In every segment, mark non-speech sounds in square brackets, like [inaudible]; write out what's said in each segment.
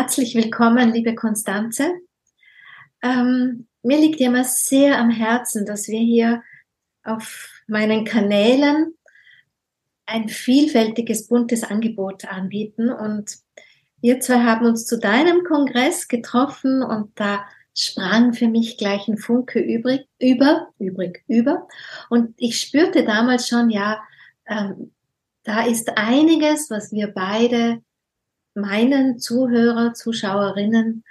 Herzlich willkommen, liebe Konstanze. Ähm, mir liegt ja immer sehr am Herzen, dass wir hier auf meinen Kanälen ein vielfältiges, buntes Angebot anbieten. Und wir zwei haben uns zu deinem Kongress getroffen und da sprang für mich gleich ein Funke übrig, über, übrig, über. Und ich spürte damals schon, ja, ähm, da ist einiges, was wir beide meinen Zuhörer, Zuschauerinnen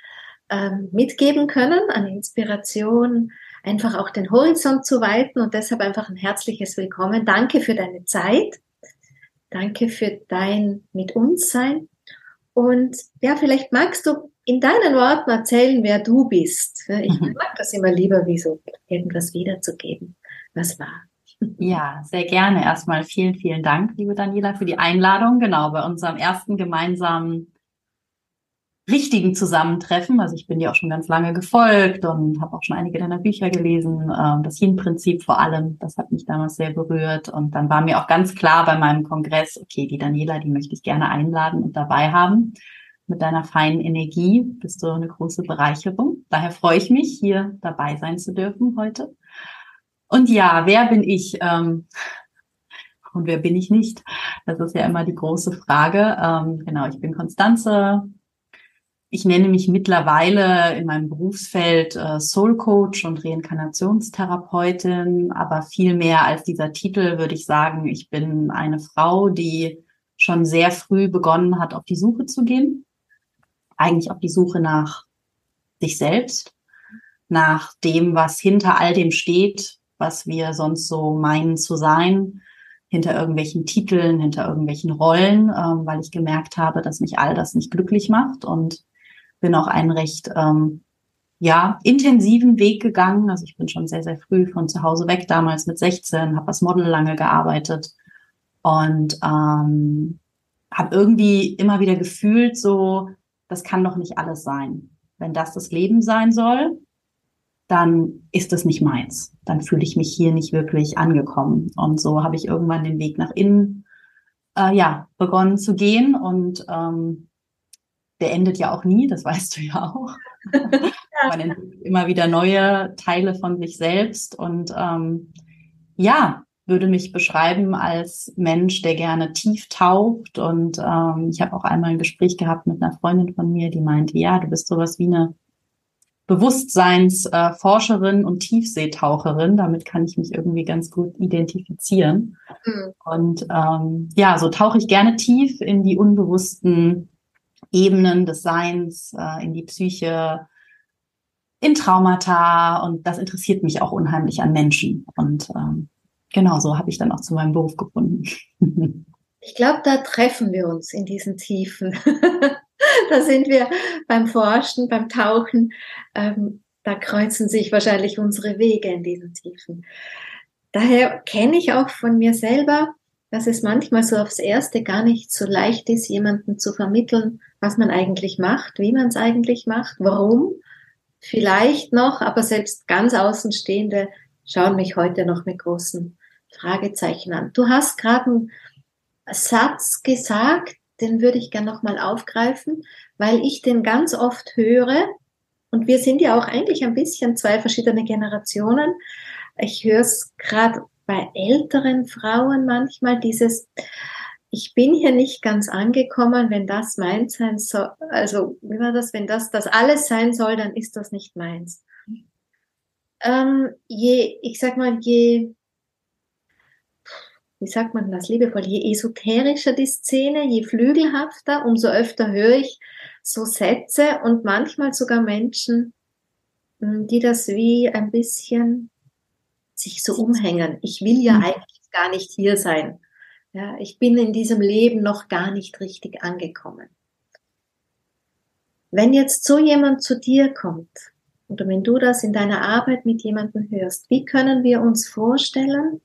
ähm, mitgeben können an Inspiration, einfach auch den Horizont zu weiten und deshalb einfach ein herzliches Willkommen. Danke für deine Zeit. Danke für dein Mit uns sein. Und ja, vielleicht magst du in deinen Worten erzählen, wer du bist. Ich mhm. mag das immer lieber, wie so irgendwas wiederzugeben, was war. Ja, sehr gerne. Erstmal vielen, vielen Dank, liebe Daniela, für die Einladung. Genau, bei unserem ersten gemeinsamen richtigen Zusammentreffen. Also ich bin dir auch schon ganz lange gefolgt und habe auch schon einige deiner Bücher gelesen. Ähm, das Yin-Prinzip vor allem, das hat mich damals sehr berührt. Und dann war mir auch ganz klar bei meinem Kongress, okay, die Daniela, die möchte ich gerne einladen und dabei haben. Mit deiner feinen Energie bist du eine große Bereicherung. Daher freue ich mich, hier dabei sein zu dürfen heute. Und ja, wer bin ich? Ähm, und wer bin ich nicht? Das ist ja immer die große Frage. Ähm, genau, ich bin Konstanze, ich nenne mich mittlerweile in meinem Berufsfeld äh, Soul Coach und Reinkarnationstherapeutin, aber viel mehr als dieser Titel würde ich sagen, ich bin eine Frau, die schon sehr früh begonnen hat, auf die Suche zu gehen. Eigentlich auf die Suche nach sich selbst, nach dem, was hinter all dem steht, was wir sonst so meinen zu sein, hinter irgendwelchen Titeln, hinter irgendwelchen Rollen, ähm, weil ich gemerkt habe, dass mich all das nicht glücklich macht und bin auch einen recht ähm, ja intensiven Weg gegangen. Also ich bin schon sehr sehr früh von zu Hause weg, damals mit 16, habe als Model lange gearbeitet und ähm, habe irgendwie immer wieder gefühlt, so das kann doch nicht alles sein. Wenn das das Leben sein soll, dann ist es nicht meins. Dann fühle ich mich hier nicht wirklich angekommen. Und so habe ich irgendwann den Weg nach innen äh, ja begonnen zu gehen und ähm, der endet ja auch nie, das [laughs] weißt du ja auch. Man entdeckt immer wieder neue Teile von sich selbst und ähm, ja, würde mich beschreiben als Mensch, der gerne tief taucht. Und ähm, ich habe auch einmal ein Gespräch gehabt mit einer Freundin von mir, die meinte, ja, du bist sowas wie eine Bewusstseinsforscherin äh, und Tiefseetaucherin. Damit kann ich mich irgendwie ganz gut identifizieren. Mhm. Und ähm, ja, so tauche ich gerne tief in die unbewussten Ebenen des Seins, äh, in die Psyche, in Traumata und das interessiert mich auch unheimlich an Menschen. Und ähm, genau so habe ich dann auch zu meinem Beruf gefunden. [laughs] ich glaube, da treffen wir uns in diesen Tiefen. [laughs] [laughs] da sind wir beim Forschen, beim Tauchen. Ähm, da kreuzen sich wahrscheinlich unsere Wege in diesen Tiefen. Daher kenne ich auch von mir selber, dass es manchmal so aufs Erste gar nicht so leicht ist, jemanden zu vermitteln, was man eigentlich macht, wie man es eigentlich macht, warum. Vielleicht noch, aber selbst ganz Außenstehende schauen mich heute noch mit großen Fragezeichen an. Du hast gerade einen Satz gesagt, den würde ich gerne nochmal aufgreifen, weil ich den ganz oft höre, und wir sind ja auch eigentlich ein bisschen zwei verschiedene Generationen. Ich höre es gerade bei älteren Frauen manchmal dieses, ich bin hier nicht ganz angekommen, wenn das meins sein soll, also wie war das, wenn das das alles sein soll, dann ist das nicht meins. Ähm, je, ich sag mal, je, wie sagt man das liebevoll, je esoterischer die Szene, je flügelhafter, umso öfter höre ich so Sätze und manchmal sogar Menschen, hm, die das wie ein bisschen sich so umhängen. Ich will ja mhm. eigentlich gar nicht hier sein. Ja, ich bin in diesem Leben noch gar nicht richtig angekommen. Wenn jetzt so jemand zu dir kommt, oder wenn du das in deiner Arbeit mit jemandem hörst, wie können wir uns vorstellen,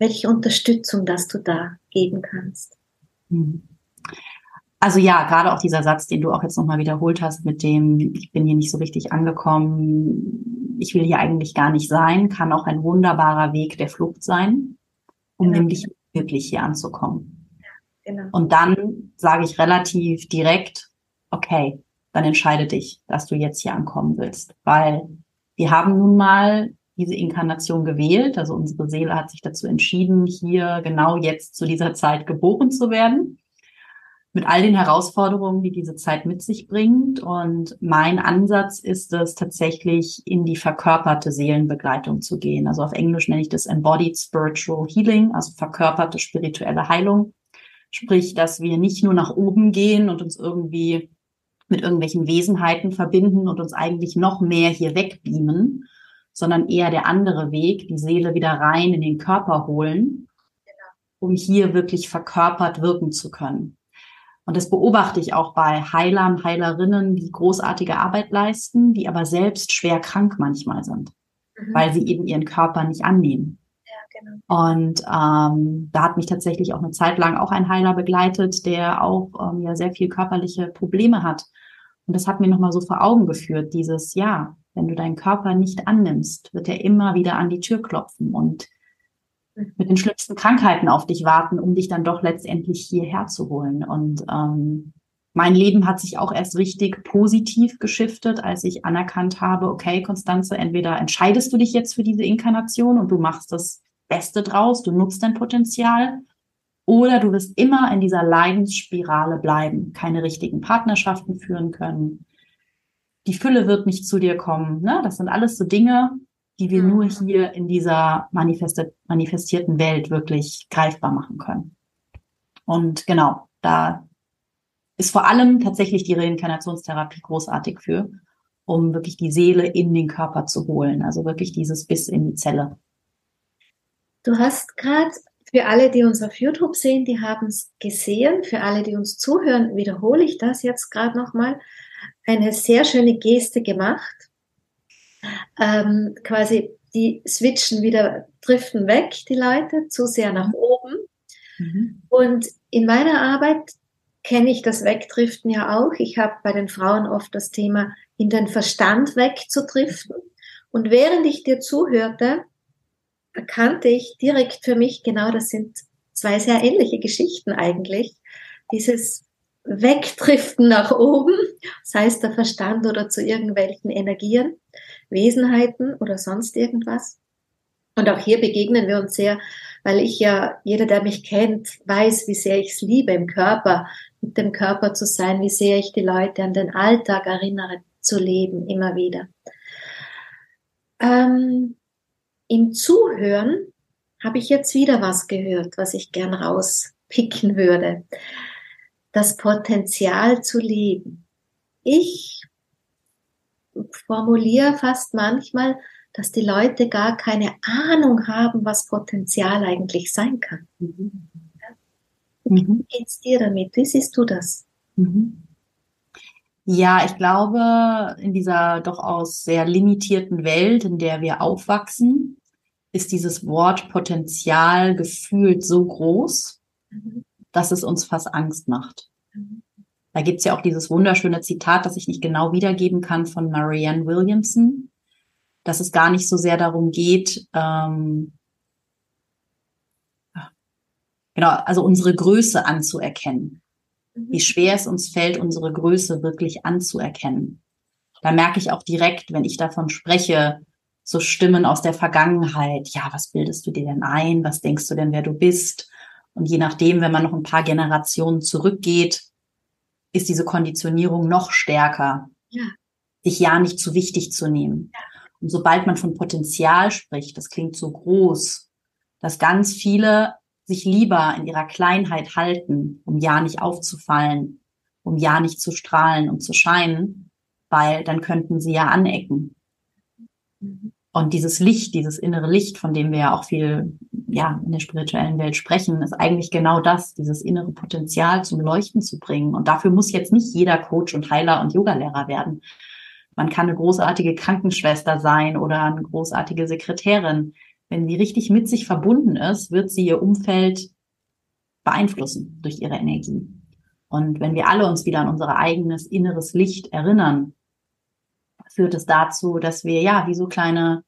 welche Unterstützung das du da geben kannst? Mhm. Also ja, gerade auch dieser Satz, den du auch jetzt nochmal wiederholt hast, mit dem, ich bin hier nicht so richtig angekommen, ich will hier eigentlich gar nicht sein, kann auch ein wunderbarer Weg der Flucht sein, um genau. nämlich wirklich hier anzukommen. Ja, genau. Und dann sage ich relativ direkt, okay, dann entscheide dich, dass du jetzt hier ankommen willst, weil wir haben nun mal diese Inkarnation gewählt, also unsere Seele hat sich dazu entschieden, hier genau jetzt zu dieser Zeit geboren zu werden mit all den Herausforderungen, die diese Zeit mit sich bringt. Und mein Ansatz ist es tatsächlich in die verkörperte Seelenbegleitung zu gehen. Also auf Englisch nenne ich das Embodied Spiritual Healing, also verkörperte spirituelle Heilung. Sprich, dass wir nicht nur nach oben gehen und uns irgendwie mit irgendwelchen Wesenheiten verbinden und uns eigentlich noch mehr hier wegbeamen, sondern eher der andere Weg, die Seele wieder rein in den Körper holen, um hier wirklich verkörpert wirken zu können. Und das beobachte ich auch bei Heilern, Heilerinnen, die großartige Arbeit leisten, die aber selbst schwer krank manchmal sind, mhm. weil sie eben ihren Körper nicht annehmen. Ja, genau. Und ähm, da hat mich tatsächlich auch eine Zeit lang auch ein Heiler begleitet, der auch ähm, ja sehr viel körperliche Probleme hat. Und das hat mir nochmal so vor Augen geführt, dieses, ja, wenn du deinen Körper nicht annimmst, wird er immer wieder an die Tür klopfen und mit den schlimmsten Krankheiten auf dich warten, um dich dann doch letztendlich hierher zu holen. Und ähm, mein Leben hat sich auch erst richtig positiv geschiftet, als ich anerkannt habe, okay, Konstanze, entweder entscheidest du dich jetzt für diese Inkarnation und du machst das Beste draus, du nutzt dein Potenzial, oder du wirst immer in dieser Leidensspirale bleiben, keine richtigen Partnerschaften führen können. Die Fülle wird nicht zu dir kommen. Ne? Das sind alles so Dinge, die wir nur mhm. hier in dieser manifestierten Welt wirklich greifbar machen können. Und genau, da ist vor allem tatsächlich die Reinkarnationstherapie großartig für, um wirklich die Seele in den Körper zu holen. Also wirklich dieses bis in die Zelle. Du hast gerade für alle, die uns auf YouTube sehen, die haben es gesehen. Für alle, die uns zuhören, wiederhole ich das jetzt gerade nochmal. Eine sehr schöne Geste gemacht ähm, quasi die switchen wieder, driften weg, die Leute, zu sehr nach oben. Mhm. Und in meiner Arbeit kenne ich das Wegdriften ja auch. Ich habe bei den Frauen oft das Thema, in den Verstand wegzudriften. Und während ich dir zuhörte, erkannte ich direkt für mich, genau das sind zwei sehr ähnliche Geschichten eigentlich. Dieses Wegdriften nach oben, sei es der Verstand oder zu irgendwelchen Energien, Wesenheiten oder sonst irgendwas. Und auch hier begegnen wir uns sehr, weil ich ja, jeder, der mich kennt, weiß, wie sehr ich es liebe, im Körper, mit dem Körper zu sein, wie sehr ich die Leute an den Alltag erinnere, zu leben, immer wieder. Ähm, Im Zuhören habe ich jetzt wieder was gehört, was ich gern rauspicken würde. Das Potenzial zu leben. Ich formuliere fast manchmal, dass die Leute gar keine Ahnung haben, was Potenzial eigentlich sein kann. Mhm. Wie geht's dir damit? Wie siehst du das? Mhm. Ja, ich glaube, in dieser doch aus sehr limitierten Welt, in der wir aufwachsen, ist dieses Wort Potenzial gefühlt so groß, mhm. Dass es uns fast Angst macht. Mhm. Da gibt's ja auch dieses wunderschöne Zitat, das ich nicht genau wiedergeben kann von Marianne Williamson, dass es gar nicht so sehr darum geht, ähm, genau, also unsere Größe anzuerkennen. Mhm. Wie schwer es uns fällt, unsere Größe wirklich anzuerkennen. Da merke ich auch direkt, wenn ich davon spreche, so Stimmen aus der Vergangenheit. Ja, was bildest du dir denn ein? Was denkst du denn, wer du bist? Und je nachdem, wenn man noch ein paar Generationen zurückgeht, ist diese Konditionierung noch stärker, ja. sich ja nicht zu wichtig zu nehmen. Ja. Und sobald man von Potenzial spricht, das klingt so groß, dass ganz viele sich lieber in ihrer Kleinheit halten, um ja nicht aufzufallen, um ja nicht zu strahlen und zu scheinen, weil dann könnten sie ja anecken. Mhm. Und dieses Licht, dieses innere Licht, von dem wir ja auch viel ja, in der spirituellen Welt sprechen, ist eigentlich genau das, dieses innere Potenzial zum Leuchten zu bringen. Und dafür muss jetzt nicht jeder Coach und Heiler und Yogalehrer werden. Man kann eine großartige Krankenschwester sein oder eine großartige Sekretärin. Wenn sie richtig mit sich verbunden ist, wird sie ihr Umfeld beeinflussen durch ihre Energie. Und wenn wir alle uns wieder an unser eigenes inneres Licht erinnern, führt es dazu, dass wir ja wie so kleine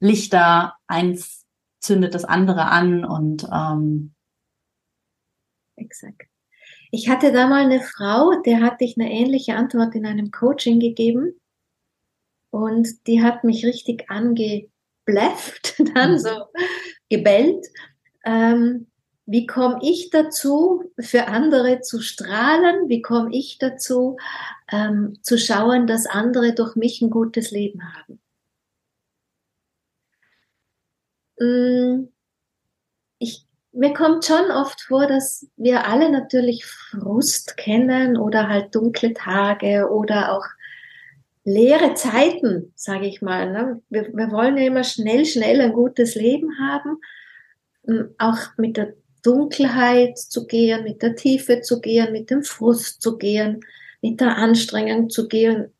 Lichter, eins zündet das andere an und ähm, exakt. Ich hatte da mal eine Frau, der hatte ich eine ähnliche Antwort in einem Coaching gegeben. Und die hat mich richtig angebläfft, [laughs] dann mhm. so gebellt. Ähm, wie komme ich dazu, für andere zu strahlen? Wie komme ich dazu, ähm, zu schauen, dass andere durch mich ein gutes Leben haben? Mm, ich, mir kommt schon oft vor, dass wir alle natürlich Frust kennen oder halt dunkle Tage oder auch leere Zeiten, sage ich mal. Ne? Wir, wir wollen ja immer schnell, schnell ein gutes Leben haben, mm, auch mit der Dunkelheit zu gehen, mit der Tiefe zu gehen, mit dem Frust zu gehen, mit der Anstrengung zu gehen,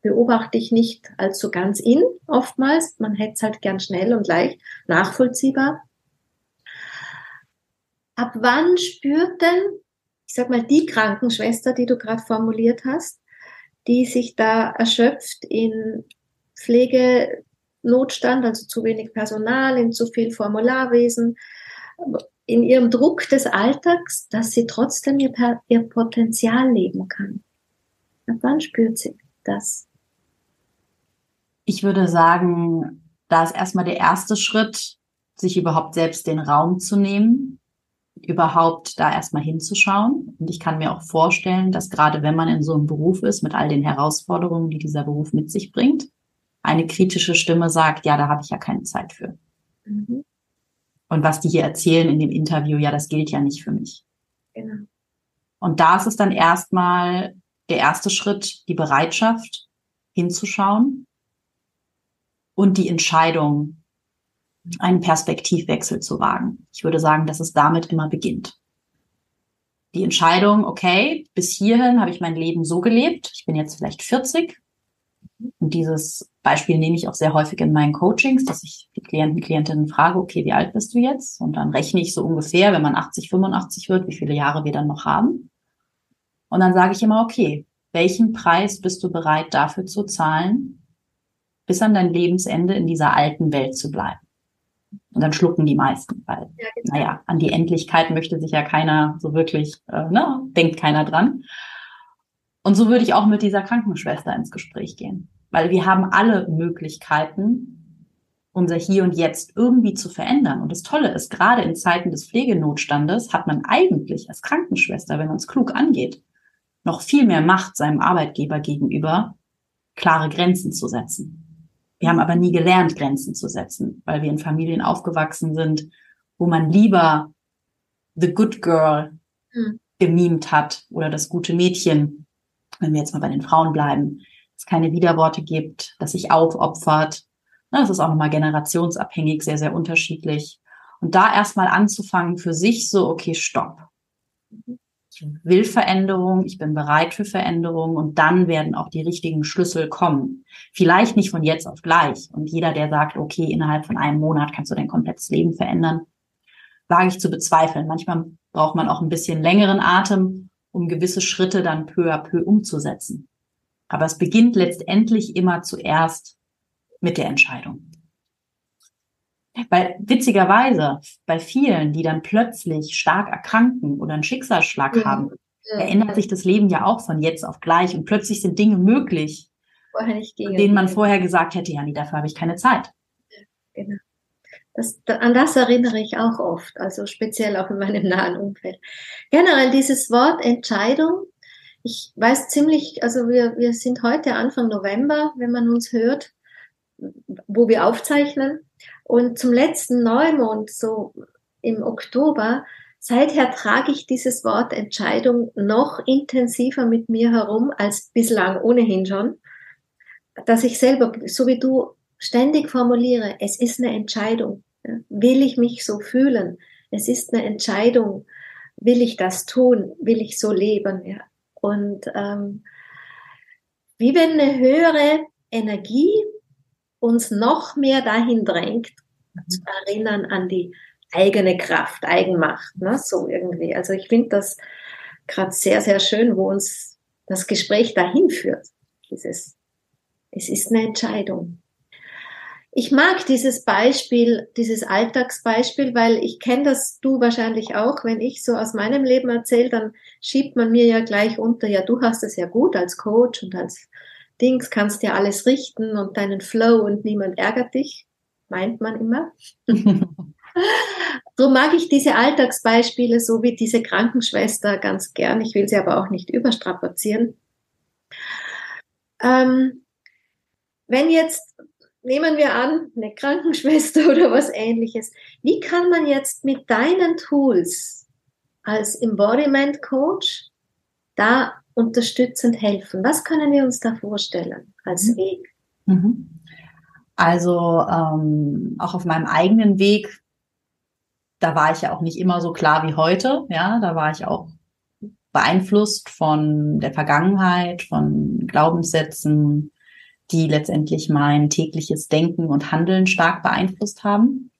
beobachte ich nicht als so ganz in oftmals. Man hätte es halt gern schnell und leicht nachvollziehbar. Ab wann spürt denn, ich sag mal, die Krankenschwester, die du gerade formuliert hast, die sich da erschöpft in Pflegenotstand, also zu wenig Personal, in zu viel Formularwesen, in ihrem Druck des Alltags, dass sie trotzdem ihr, ihr Potenzial leben kann. Ab wann spürt sie das? Ich würde sagen, da ist erstmal der erste Schritt, sich überhaupt selbst den Raum zu nehmen, überhaupt da erstmal hinzuschauen. Und ich kann mir auch vorstellen, dass gerade wenn man in so einem Beruf ist, mit all den Herausforderungen, die dieser Beruf mit sich bringt, eine kritische Stimme sagt, ja, da habe ich ja keine Zeit für. Mhm. Und was die hier erzählen in dem Interview, ja, das gilt ja nicht für mich. Genau. Und da ist es dann erstmal der erste Schritt, die Bereitschaft hinzuschauen und die Entscheidung, einen Perspektivwechsel zu wagen. Ich würde sagen, dass es damit immer beginnt. Die Entscheidung, okay, bis hierhin habe ich mein Leben so gelebt, ich bin jetzt vielleicht 40 und dieses Beispiel nehme ich auch sehr häufig in meinen Coachings, dass ich die Klienten, Klientinnen frage, okay, wie alt bist du jetzt? Und dann rechne ich so ungefähr, wenn man 80, 85 wird, wie viele Jahre wir dann noch haben. Und dann sage ich immer, okay, welchen Preis bist du bereit dafür zu zahlen, bis an dein Lebensende in dieser alten Welt zu bleiben? Und dann schlucken die meisten, weil, ja, genau. naja, an die Endlichkeit möchte sich ja keiner so wirklich, äh, ne, denkt keiner dran. Und so würde ich auch mit dieser Krankenschwester ins Gespräch gehen weil wir haben alle Möglichkeiten, unser Hier und Jetzt irgendwie zu verändern. Und das Tolle ist, gerade in Zeiten des Pflegenotstandes hat man eigentlich als Krankenschwester, wenn man es klug angeht, noch viel mehr Macht seinem Arbeitgeber gegenüber, klare Grenzen zu setzen. Wir haben aber nie gelernt, Grenzen zu setzen, weil wir in Familien aufgewachsen sind, wo man lieber the good girl hm. gemimt hat oder das gute Mädchen, wenn wir jetzt mal bei den Frauen bleiben, es keine Widerworte gibt, dass sich aufopfert. Das ist auch nochmal generationsabhängig, sehr, sehr unterschiedlich. Und da erstmal anzufangen für sich so, okay, stopp. Ich will Veränderung, ich bin bereit für Veränderung und dann werden auch die richtigen Schlüssel kommen. Vielleicht nicht von jetzt auf gleich. Und jeder, der sagt, okay, innerhalb von einem Monat kannst du dein komplettes Leben verändern, wage ich zu bezweifeln. Manchmal braucht man auch ein bisschen längeren Atem, um gewisse Schritte dann peu à peu umzusetzen. Aber es beginnt letztendlich immer zuerst mit der Entscheidung. Weil witzigerweise bei vielen, die dann plötzlich stark erkranken oder einen Schicksalsschlag ja. haben, ja. verändert sich das Leben ja auch von jetzt auf gleich und plötzlich sind Dinge möglich, denen man vorher gesagt hätte, ja, nee, dafür habe ich keine Zeit. Genau. Das, an das erinnere ich auch oft, also speziell auch in meinem [laughs] nahen Umfeld. Generell dieses Wort Entscheidung ich weiß ziemlich, also wir, wir sind heute Anfang November, wenn man uns hört, wo wir aufzeichnen. Und zum letzten Neumond, so im Oktober, seither trage ich dieses Wort Entscheidung noch intensiver mit mir herum als bislang ohnehin schon, dass ich selber, so wie du, ständig formuliere, es ist eine Entscheidung. Will ich mich so fühlen? Es ist eine Entscheidung. Will ich das tun? Will ich so leben? Ja. Und ähm, wie wenn eine höhere Energie uns noch mehr dahin drängt, zu erinnern an die eigene Kraft, Eigenmacht, ne? so irgendwie. Also ich finde das gerade sehr, sehr schön, wo uns das Gespräch dahin führt. Dieses, es ist eine Entscheidung. Ich mag dieses Beispiel, dieses Alltagsbeispiel, weil ich kenne das du wahrscheinlich auch. Wenn ich so aus meinem Leben erzähle, dann schiebt man mir ja gleich unter, ja, du hast es ja gut als Coach und als Dings, kannst ja alles richten und deinen Flow und niemand ärgert dich, meint man immer. [laughs] Darum mag ich diese Alltagsbeispiele, so wie diese Krankenschwester, ganz gern. Ich will sie aber auch nicht überstrapazieren. Ähm, wenn jetzt nehmen wir an, eine Krankenschwester [laughs] oder was ähnliches. Wie kann man jetzt mit deinen Tools als Embodiment Coach da unterstützend helfen? Was können wir uns da vorstellen als mhm. Weg? Mhm. Also ähm, auch auf meinem eigenen Weg, da war ich ja auch nicht immer so klar wie heute. Ja, da war ich auch beeinflusst von der Vergangenheit, von Glaubenssätzen, die letztendlich mein tägliches Denken und Handeln stark beeinflusst haben.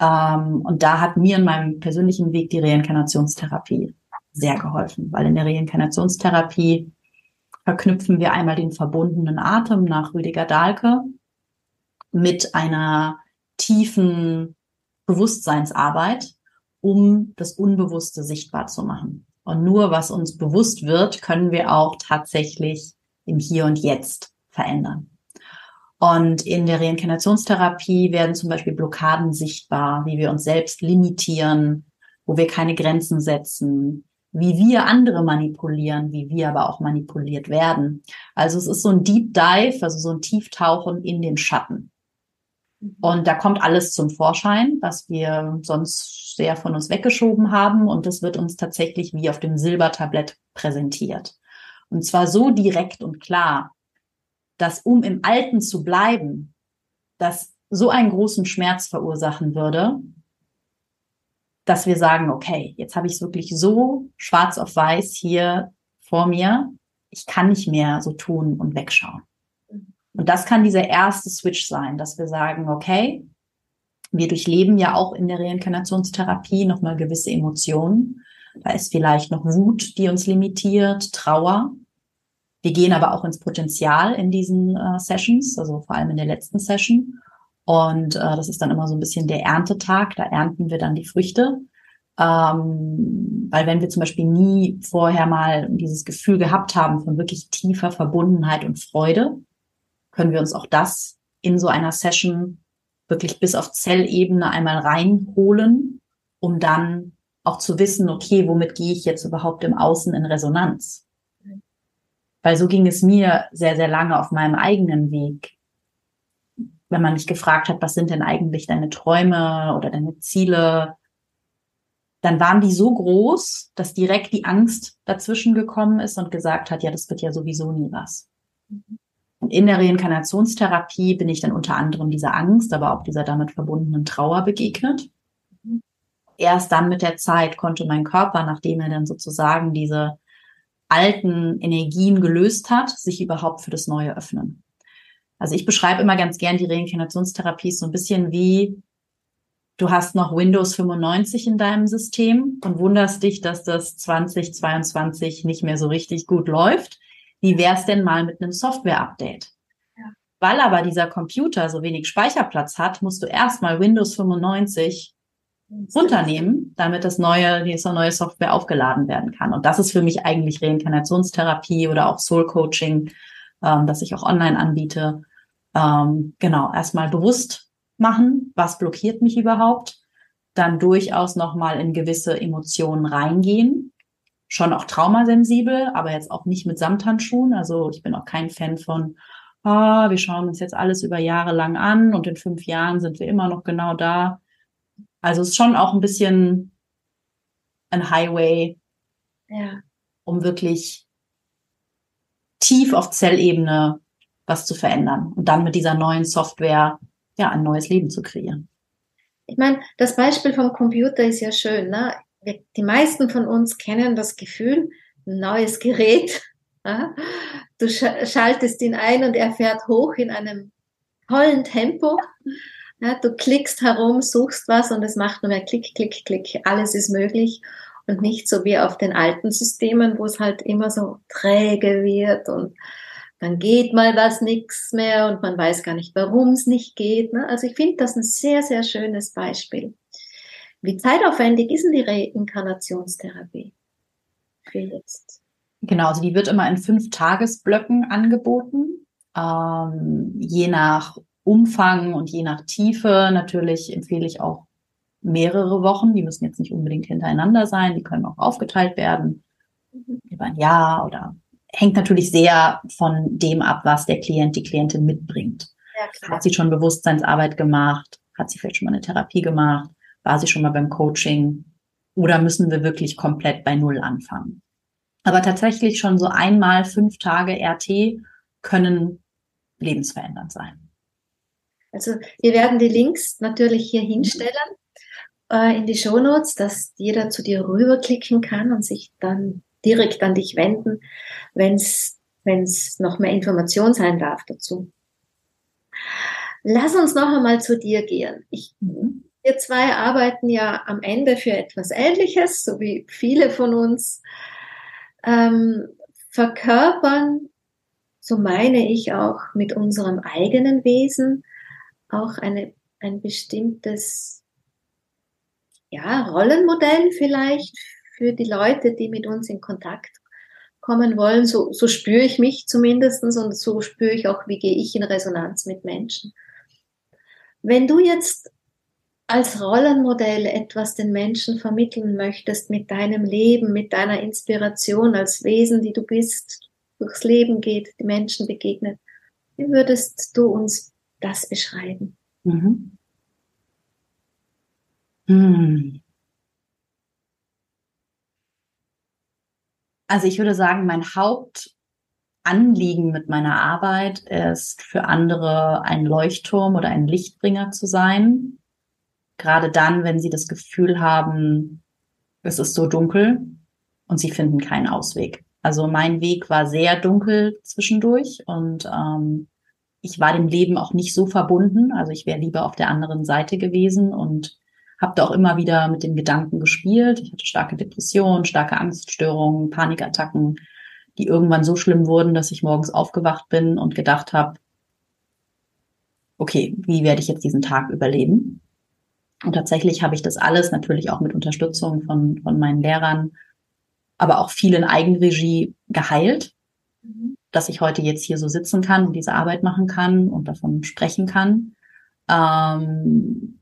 Ähm, und da hat mir in meinem persönlichen Weg die Reinkarnationstherapie sehr geholfen, weil in der Reinkarnationstherapie verknüpfen wir einmal den verbundenen Atem nach Rüdiger Dahlke mit einer tiefen Bewusstseinsarbeit, um das Unbewusste sichtbar zu machen. Und nur was uns bewusst wird, können wir auch tatsächlich im Hier und Jetzt verändern. Und in der Reinkarnationstherapie werden zum Beispiel Blockaden sichtbar, wie wir uns selbst limitieren, wo wir keine Grenzen setzen, wie wir andere manipulieren, wie wir aber auch manipuliert werden. Also es ist so ein Deep Dive, also so ein Tieftauchen in den Schatten. Mhm. Und da kommt alles zum Vorschein, was wir sonst sehr von uns weggeschoben haben. Und das wird uns tatsächlich wie auf dem Silbertablett präsentiert. Und zwar so direkt und klar, dass um im Alten zu bleiben, das so einen großen Schmerz verursachen würde, dass wir sagen, okay, jetzt habe ich es wirklich so schwarz auf weiß hier vor mir, ich kann nicht mehr so tun und wegschauen. Und das kann dieser erste Switch sein, dass wir sagen, okay, wir durchleben ja auch in der Reinkarnationstherapie nochmal gewisse Emotionen. Da ist vielleicht noch Wut, die uns limitiert, Trauer. Wir gehen aber auch ins Potenzial in diesen äh, Sessions, also vor allem in der letzten Session. Und äh, das ist dann immer so ein bisschen der Erntetag, da ernten wir dann die Früchte. Ähm, weil wenn wir zum Beispiel nie vorher mal dieses Gefühl gehabt haben von wirklich tiefer Verbundenheit und Freude, können wir uns auch das in so einer Session wirklich bis auf Zellebene einmal reinholen, um dann auch zu wissen, okay, womit gehe ich jetzt überhaupt im Außen in Resonanz? Weil so ging es mir sehr, sehr lange auf meinem eigenen Weg. Wenn man mich gefragt hat, was sind denn eigentlich deine Träume oder deine Ziele, dann waren die so groß, dass direkt die Angst dazwischen gekommen ist und gesagt hat, ja, das wird ja sowieso nie was. Und in der Reinkarnationstherapie bin ich dann unter anderem dieser Angst, aber auch dieser damit verbundenen Trauer begegnet. Erst dann mit der Zeit konnte mein Körper, nachdem er dann sozusagen diese alten Energien gelöst hat, sich überhaupt für das Neue öffnen. Also ich beschreibe immer ganz gern die Reinkarnationstherapie so ein bisschen wie du hast noch Windows 95 in deinem System und wunderst dich, dass das 2022 nicht mehr so richtig gut läuft. Wie wär's denn mal mit einem Software-Update? Ja. Weil aber dieser Computer so wenig Speicherplatz hat, musst du erstmal Windows 95 runternehmen, damit das neue, diese neue Software aufgeladen werden kann. Und das ist für mich eigentlich Reinkarnationstherapie oder auch Soul Coaching, ähm, das ich auch online anbiete. Ähm, genau, erstmal bewusst machen, was blockiert mich überhaupt, dann durchaus nochmal in gewisse Emotionen reingehen, schon auch traumasensibel, aber jetzt auch nicht mit Samthandschuhen. Also ich bin auch kein Fan von, ah, wir schauen uns jetzt alles über Jahre lang an und in fünf Jahren sind wir immer noch genau da. Also es ist schon auch ein bisschen ein Highway, ja. um wirklich tief auf Zellebene was zu verändern und dann mit dieser neuen Software ja ein neues Leben zu kreieren. Ich meine, das Beispiel vom Computer ist ja schön. Ne? Die meisten von uns kennen das Gefühl, ein neues Gerät. [laughs] Du schaltest ihn ein und er fährt hoch in einem tollen Tempo. Ja, du klickst herum, suchst was und es macht nur mehr Klick, Klick, Klick. Alles ist möglich und nicht so wie auf den alten Systemen, wo es halt immer so träge wird und dann geht mal was nichts mehr und man weiß gar nicht, warum es nicht geht. Ne? Also ich finde das ein sehr, sehr schönes Beispiel. Wie zeitaufwendig ist denn die Reinkarnationstherapie für jetzt? Genau, also die wird immer in fünf Tagesblöcken angeboten. Ähm, je nach Umfang und je nach Tiefe natürlich empfehle ich auch mehrere Wochen. Die müssen jetzt nicht unbedingt hintereinander sein, die können auch aufgeteilt werden mhm. über ein Jahr oder hängt natürlich sehr von dem ab, was der Klient, die Klientin mitbringt. Ja, Hat sie schon Bewusstseinsarbeit gemacht? Hat sie vielleicht schon mal eine Therapie gemacht? War sie schon mal beim Coaching? Oder müssen wir wirklich komplett bei Null anfangen? Aber tatsächlich schon so einmal fünf Tage RT können lebensverändernd sein. Also wir werden die Links natürlich hier hinstellen äh, in die Show Notes, dass jeder zu dir rüberklicken kann und sich dann direkt an dich wenden, wenn es wenn es noch mehr Information sein darf dazu. Lass uns noch einmal zu dir gehen. Ich, mhm. wir zwei arbeiten ja am Ende für etwas Ähnliches, so wie viele von uns ähm, verkörpern, so meine ich auch mit unserem eigenen Wesen, auch eine, ein bestimmtes ja, Rollenmodell vielleicht für die Leute, die mit uns in Kontakt kommen wollen. So, so spüre ich mich zumindestens und so spüre ich auch, wie gehe ich in Resonanz mit Menschen. Wenn du jetzt als Rollenmodell etwas den Menschen vermitteln möchtest mit deinem Leben, mit deiner Inspiration als Wesen, die du bist, durchs Leben geht, die Menschen begegnet, wie würdest du uns das beschreiben? Mhm. Hm. Also ich würde sagen, mein Hauptanliegen mit meiner Arbeit ist für andere ein Leuchtturm oder ein Lichtbringer zu sein. Gerade dann, wenn sie das Gefühl haben, es ist so dunkel und sie finden keinen Ausweg. Also mein Weg war sehr dunkel zwischendurch und ähm, ich war dem Leben auch nicht so verbunden. Also ich wäre lieber auf der anderen Seite gewesen und habe da auch immer wieder mit den Gedanken gespielt. Ich hatte starke Depressionen, starke Angststörungen, Panikattacken, die irgendwann so schlimm wurden, dass ich morgens aufgewacht bin und gedacht habe, okay, wie werde ich jetzt diesen Tag überleben? Und tatsächlich habe ich das alles natürlich auch mit Unterstützung von, von meinen Lehrern, aber auch viel in Eigenregie geheilt. Dass ich heute jetzt hier so sitzen kann und diese Arbeit machen kann und davon sprechen kann. Ähm,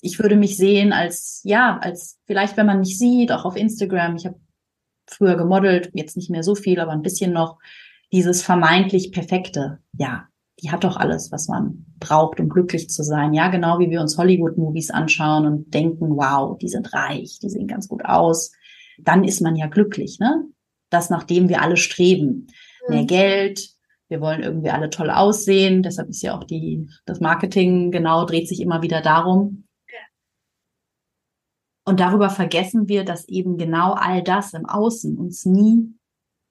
ich würde mich sehen als, ja, als vielleicht, wenn man mich sieht, auch auf Instagram. Ich habe früher gemodelt, jetzt nicht mehr so viel, aber ein bisschen noch dieses vermeintlich Perfekte. Ja, die hat doch alles, was man braucht, um glücklich zu sein. Ja, genau wie wir uns Hollywood-Movies anschauen und denken, wow, die sind reich, die sehen ganz gut aus. Dann ist man ja glücklich, ne? Das, nachdem wir alle streben mehr mhm. Geld. Wir wollen irgendwie alle toll aussehen. Deshalb ist ja auch die, das Marketing genau dreht sich immer wieder darum. Und darüber vergessen wir, dass eben genau all das im Außen uns nie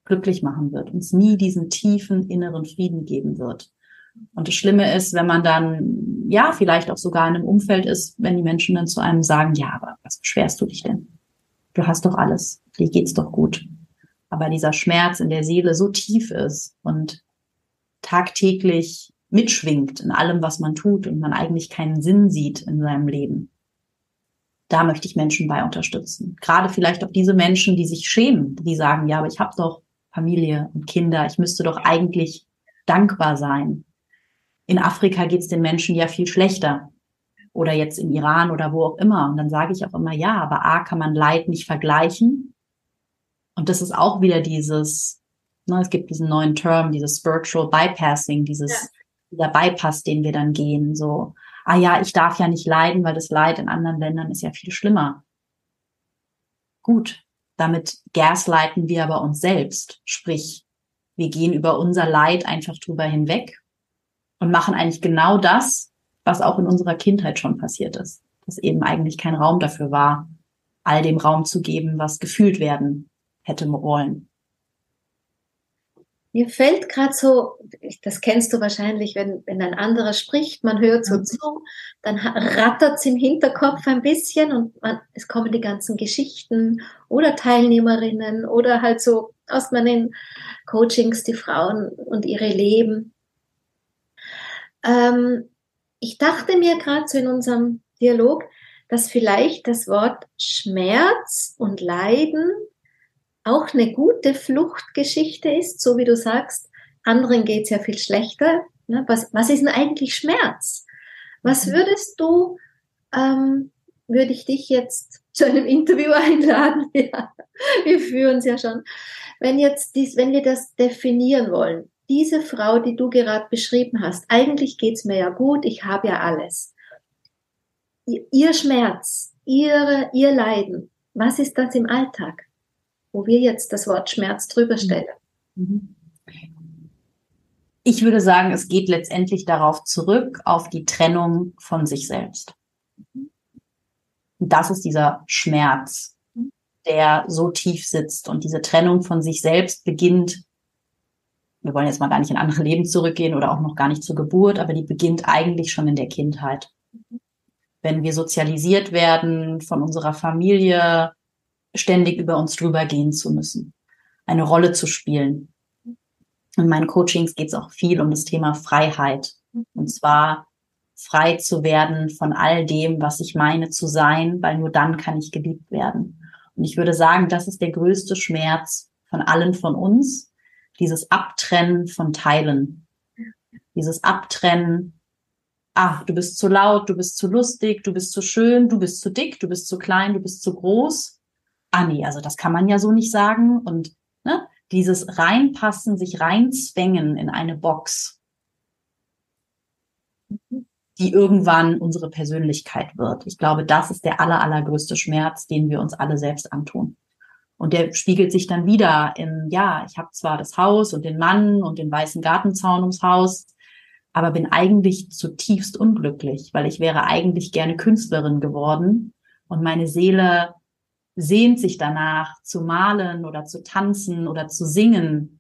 glücklich machen wird, uns nie diesen tiefen inneren Frieden geben wird. Und das Schlimme ist, wenn man dann, ja, vielleicht auch sogar in einem Umfeld ist, wenn die Menschen dann zu einem sagen, ja, aber was beschwerst du dich denn? Du hast doch alles, dir geht's doch gut aber dieser Schmerz in der Seele so tief ist und tagtäglich mitschwingt in allem, was man tut und man eigentlich keinen Sinn sieht in seinem Leben. Da möchte ich Menschen bei unterstützen. Gerade vielleicht auch diese Menschen, die sich schämen, die sagen, ja, aber ich habe doch Familie und Kinder, ich müsste doch eigentlich dankbar sein. In Afrika geht es den Menschen ja viel schlechter. Oder jetzt im Iran oder wo auch immer. Und dann sage ich auch immer, ja, aber A kann man Leid nicht vergleichen und das ist auch wieder dieses, ne, es gibt diesen neuen Term, dieses Spiritual Bypassing, dieses, ja. dieser Bypass, den wir dann gehen, so, ah ja, ich darf ja nicht leiden, weil das Leid in anderen Ländern ist ja viel schlimmer. Gut, damit gaslighten wir aber uns selbst, sprich, wir gehen über unser Leid einfach drüber hinweg und machen eigentlich genau das, was auch in unserer Kindheit schon passiert ist, dass eben eigentlich kein Raum dafür war, all dem Raum zu geben, was gefühlt werden hätte wollen. Mir fällt gerade so, das kennst du wahrscheinlich, wenn, wenn ein anderer spricht, man hört so mhm. zu, dann rattert es im Hinterkopf ein bisschen und man, es kommen die ganzen Geschichten oder Teilnehmerinnen oder halt so aus meinen Coachings die Frauen und ihre Leben. Ähm, ich dachte mir gerade so in unserem Dialog, dass vielleicht das Wort Schmerz und Leiden auch eine gute Fluchtgeschichte ist, so wie du sagst, anderen geht es ja viel schlechter. Ne? Was, was ist denn eigentlich Schmerz? Was mhm. würdest du, ähm, würde ich dich jetzt [laughs] zu einem Interview einladen? [laughs] Ja, wir führen es ja schon. Wenn jetzt dies, wenn wir das definieren wollen, diese Frau, die du gerade beschrieben hast, eigentlich geht es mir ja gut, ich habe ja alles. Ihr, ihr Schmerz, ihre, ihr Leiden, was ist das im Alltag? Wo wir jetzt das Wort Schmerz drüber mhm. stellen. Mhm. Ich würde sagen, es geht letztendlich darauf zurück, auf die Trennung von sich selbst. Und das ist dieser Schmerz, der so tief sitzt. Und diese Trennung von sich selbst beginnt, wir wollen jetzt mal gar nicht in andere Leben zurückgehen oder auch noch gar nicht zur Geburt, aber die beginnt eigentlich schon in der Kindheit. Wenn wir sozialisiert werden von unserer Familie, ständig über uns drüber gehen zu müssen, eine Rolle zu spielen. In meinen Coachings geht es auch viel um das Thema Freiheit. Und zwar frei zu werden von all dem, was ich meine zu sein, weil nur dann kann ich geliebt werden. Und ich würde sagen, das ist der größte Schmerz von allen von uns, dieses Abtrennen von Teilen. Dieses Abtrennen, ah, du bist zu laut, du bist zu lustig, du bist zu schön, du bist zu dick, du bist zu klein, du bist zu groß ah nee, also das kann man ja so nicht sagen. Und ne, dieses Reinpassen, sich reinzwängen in eine Box, die irgendwann unsere Persönlichkeit wird. Ich glaube, das ist der aller, allergrößte Schmerz, den wir uns alle selbst antun. Und der spiegelt sich dann wieder in, ja, ich habe zwar das Haus und den Mann und den weißen Gartenzaun ums Haus, aber bin eigentlich zutiefst unglücklich, weil ich wäre eigentlich gerne Künstlerin geworden und meine Seele sehnt sich danach zu malen oder zu tanzen oder zu singen.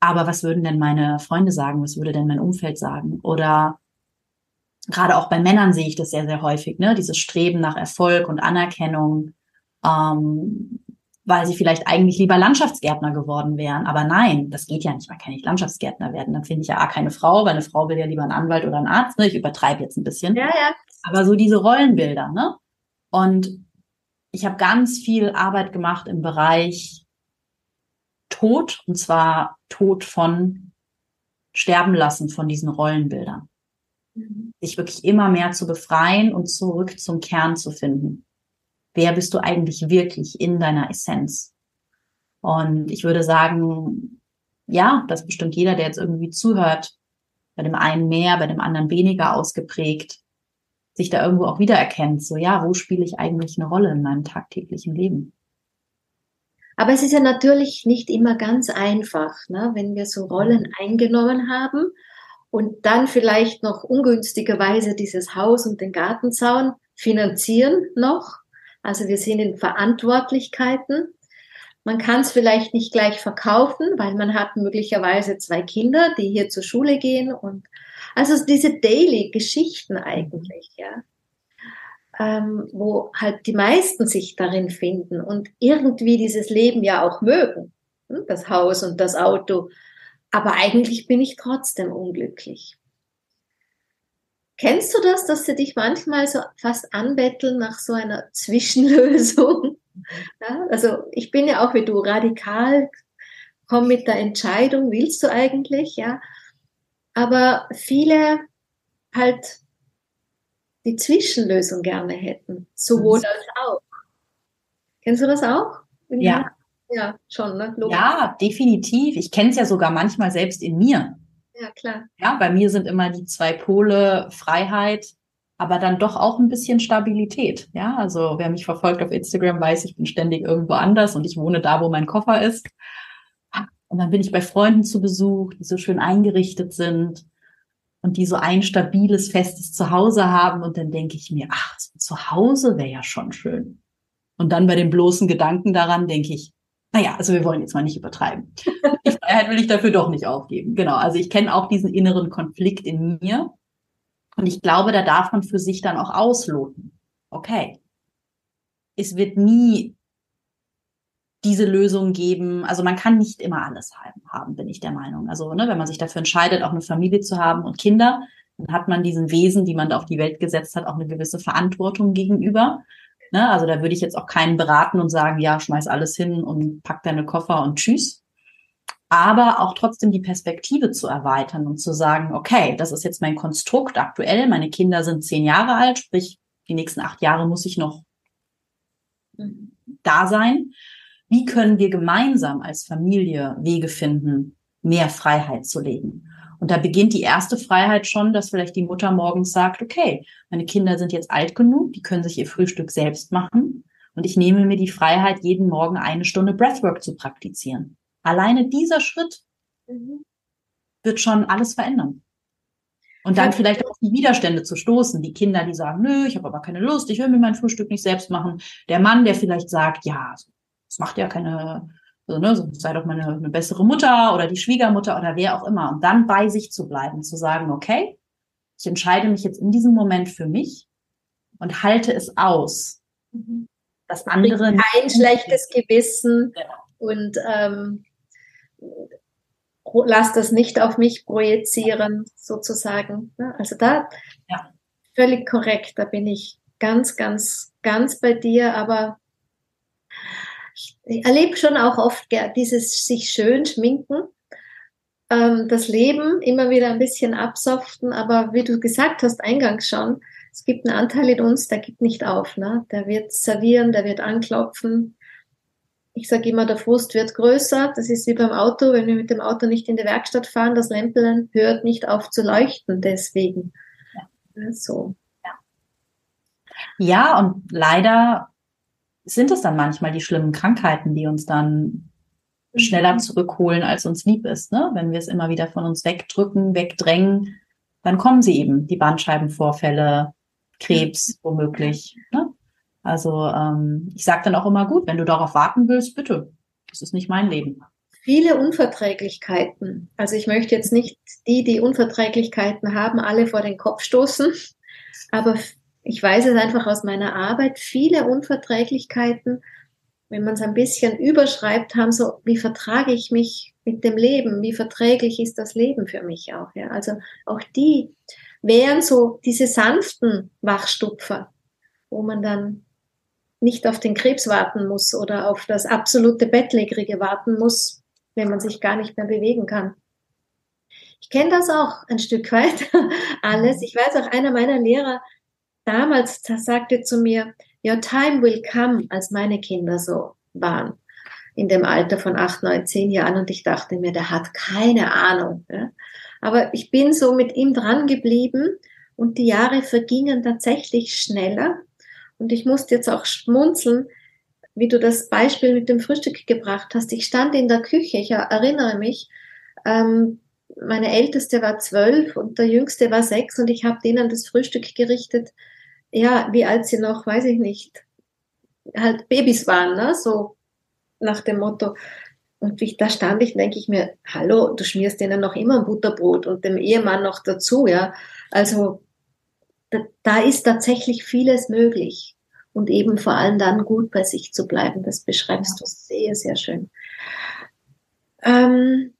Aber was würden denn meine Freunde sagen? Was würde denn mein Umfeld sagen? Oder gerade auch bei Männern sehe ich das sehr, sehr häufig, ne? Dieses Streben nach Erfolg und Anerkennung, ähm, weil sie vielleicht eigentlich lieber Landschaftsgärtner geworden wären. Aber nein, das geht ja nicht. Man kann nicht Landschaftsgärtner werden. Dann finde ich ja A, keine Frau, weil eine Frau will ja lieber einen Anwalt oder einen Arzt. Ne? Ich übertreibe jetzt ein bisschen. Ja, ja. Aber so diese Rollenbilder, ne? Und ich habe ganz viel Arbeit gemacht im Bereich Tod, und zwar Tod von Sterben lassen von diesen Rollenbildern. Mhm. Sich wirklich immer mehr zu befreien und zurück zum Kern zu finden. Wer bist du eigentlich wirklich in deiner Essenz? Und ich würde sagen, ja, das bestimmt jeder, der jetzt irgendwie zuhört, bei dem einen mehr, bei dem anderen weniger ausgeprägt, sich da irgendwo auch wiedererkennt. So, ja, wo spiele ich eigentlich eine Rolle in meinem tagtäglichen Leben? Aber es ist ja natürlich nicht immer ganz einfach, ne? wenn wir so Rollen eingenommen haben und dann vielleicht noch ungünstigerweise dieses Haus und den Gartenzaun finanzieren noch. Also wir sind in Verantwortlichkeiten. Man kann es vielleicht nicht gleich verkaufen, weil man hat möglicherweise zwei Kinder, die hier zur Schule gehen und also diese Daily-Geschichten eigentlich, ja. Ähm, wo halt die meisten sich darin finden und irgendwie dieses Leben ja auch mögen. Hm, das Haus und das Auto. Aber eigentlich bin ich trotzdem unglücklich. Kennst du das, dass sie dich manchmal so fast anbetteln nach so einer [laughs] Zwischenlösung? Ja, also ich bin ja auch wie du radikal, komm mit der Entscheidung, willst du eigentlich, ja? Aber viele halt die Zwischenlösung gerne hätten, sowohl als auch. Kennst du das auch? Ja. Ja, schon, ne? Logisch. Ja, definitiv. Ich kenne es ja sogar manchmal selbst in mir. Ja, klar. Ja, bei mir sind immer die zwei Pole Freiheit, aber dann doch auch ein bisschen Stabilität. Ja, also wer mich verfolgt auf Instagram weiß, ich bin ständig irgendwo anders und ich wohne da, wo mein Koffer ist. Und dann bin ich bei Freunden zu Besuch, die so schön eingerichtet sind und die so ein stabiles, festes Zuhause haben. Und dann denke ich mir, ach, so zu Hause wäre ja schon schön. Und dann bei dem bloßen Gedanken daran denke ich, naja, also wir wollen jetzt mal nicht übertreiben. [laughs] Ich Freiheit will ich dafür doch nicht aufgeben. Genau. Also ich kenne auch diesen inneren Konflikt in mir. Und ich glaube, da darf man für sich dann auch ausloten. Okay. Es wird nie diese Lösung geben. Also man kann nicht immer alles haben, bin ich der Meinung. Also ne, wenn man sich dafür entscheidet, auch eine Familie zu haben und Kinder, dann hat man diesen Wesen, die man da auf die Welt gesetzt hat, auch eine gewisse Verantwortung gegenüber. Ne? Also da würde ich jetzt auch keinen beraten und sagen, ja, schmeiß alles hin und pack deine Koffer und tschüss. Aber auch trotzdem die Perspektive zu erweitern und zu sagen, okay, das ist jetzt mein Konstrukt aktuell. Meine Kinder sind zehn Jahre alt, sprich, die nächsten acht Jahre muss ich noch da sein. Wie können wir gemeinsam als Familie Wege finden, mehr Freiheit zu leben? Und da beginnt die erste Freiheit schon, dass vielleicht die Mutter morgens sagt, okay, meine Kinder sind jetzt alt genug, die können sich ihr Frühstück selbst machen. Und ich nehme mir die Freiheit, jeden Morgen eine Stunde Breathwork zu praktizieren. Alleine dieser Schritt mhm. wird schon alles verändern. Und dann vielleicht auf die Widerstände zu stoßen. Die Kinder, die sagen, nö, ich habe aber keine Lust, ich will mir mein Frühstück nicht selbst machen. Der Mann, der vielleicht sagt, ja, das macht ja keine, also, ne, sei doch mal eine, eine bessere Mutter oder die Schwiegermutter oder wer auch immer. Und dann bei sich zu bleiben, zu sagen, okay, ich entscheide mich jetzt in diesem Moment für mich und halte es aus. Mhm. Das andere. Kein schlechtes Gewissen genau. und ähm, lass das nicht auf mich projizieren, sozusagen. Ne? Also da ja. völlig korrekt, da bin ich ganz, ganz, ganz bei dir, aber ich erlebe schon auch oft dieses sich schön schminken, ähm, das Leben immer wieder ein bisschen absoften, aber wie du gesagt hast eingangs schon, es gibt einen Anteil in uns, der gibt nicht auf, ne? der wird servieren, der wird anklopfen. Ich sage immer, der Frust wird größer. Das ist wie beim Auto, wenn wir mit dem Auto nicht in die Werkstatt fahren, das Lämpeln hört nicht auf zu leuchten deswegen. Ja. So. Ja. ja, und leider sind es dann manchmal die schlimmen Krankheiten, die uns dann schneller mhm. zurückholen, als uns lieb ist. Ne? Wenn wir es immer wieder von uns wegdrücken, wegdrängen, dann kommen sie eben, die Bandscheibenvorfälle, Krebs womöglich. Ne? Also ähm, ich sage dann auch immer, gut, wenn du darauf warten willst, bitte. Das ist nicht mein Leben. Viele Unverträglichkeiten. Also ich möchte jetzt nicht die, die Unverträglichkeiten haben, alle vor den Kopf stoßen, aber ich weiß es einfach aus meiner Arbeit, viele Unverträglichkeiten, wenn man es ein bisschen überschreibt, haben so, wie vertrage ich mich mit dem Leben? Wie verträglich ist das Leben für mich auch? Ja? Also auch die wären so diese sanften Wachstupfer, wo man dann nicht auf den Krebs warten muss oder auf das absolute Bettlägerige warten muss, wenn man sich gar nicht mehr bewegen kann. Ich kenne das auch ein Stück weit [laughs] alles. Ich weiß auch, einer meiner Lehrer damals sagte zu mir, Your time will come, als meine Kinder so waren, in dem Alter von acht, neun, zehn Jahren. Und ich dachte mir, der hat keine Ahnung. Ja? Aber ich bin so mit ihm dran geblieben und die Jahre vergingen tatsächlich schneller. Und ich musste jetzt auch schmunzeln, wie du das Beispiel mit dem Frühstück gebracht hast. Ich stand in der Küche, ich erinnere mich, ähm, meine Älteste war zwölf und der Jüngste war sechs und ich habe denen das Frühstück gerichtet ja, wie alt sie noch, weiß ich nicht, halt Babys waren, ne? so nach dem Motto. Und ich, da stand ich, denke ich mir, hallo, du schmierst denen noch immer ein Butterbrot und dem Ehemann noch dazu, ja. Also da, da ist tatsächlich vieles möglich. Und eben vor allem dann gut bei sich zu bleiben. Das beschreibst du sehr, sehr schön. Ähm,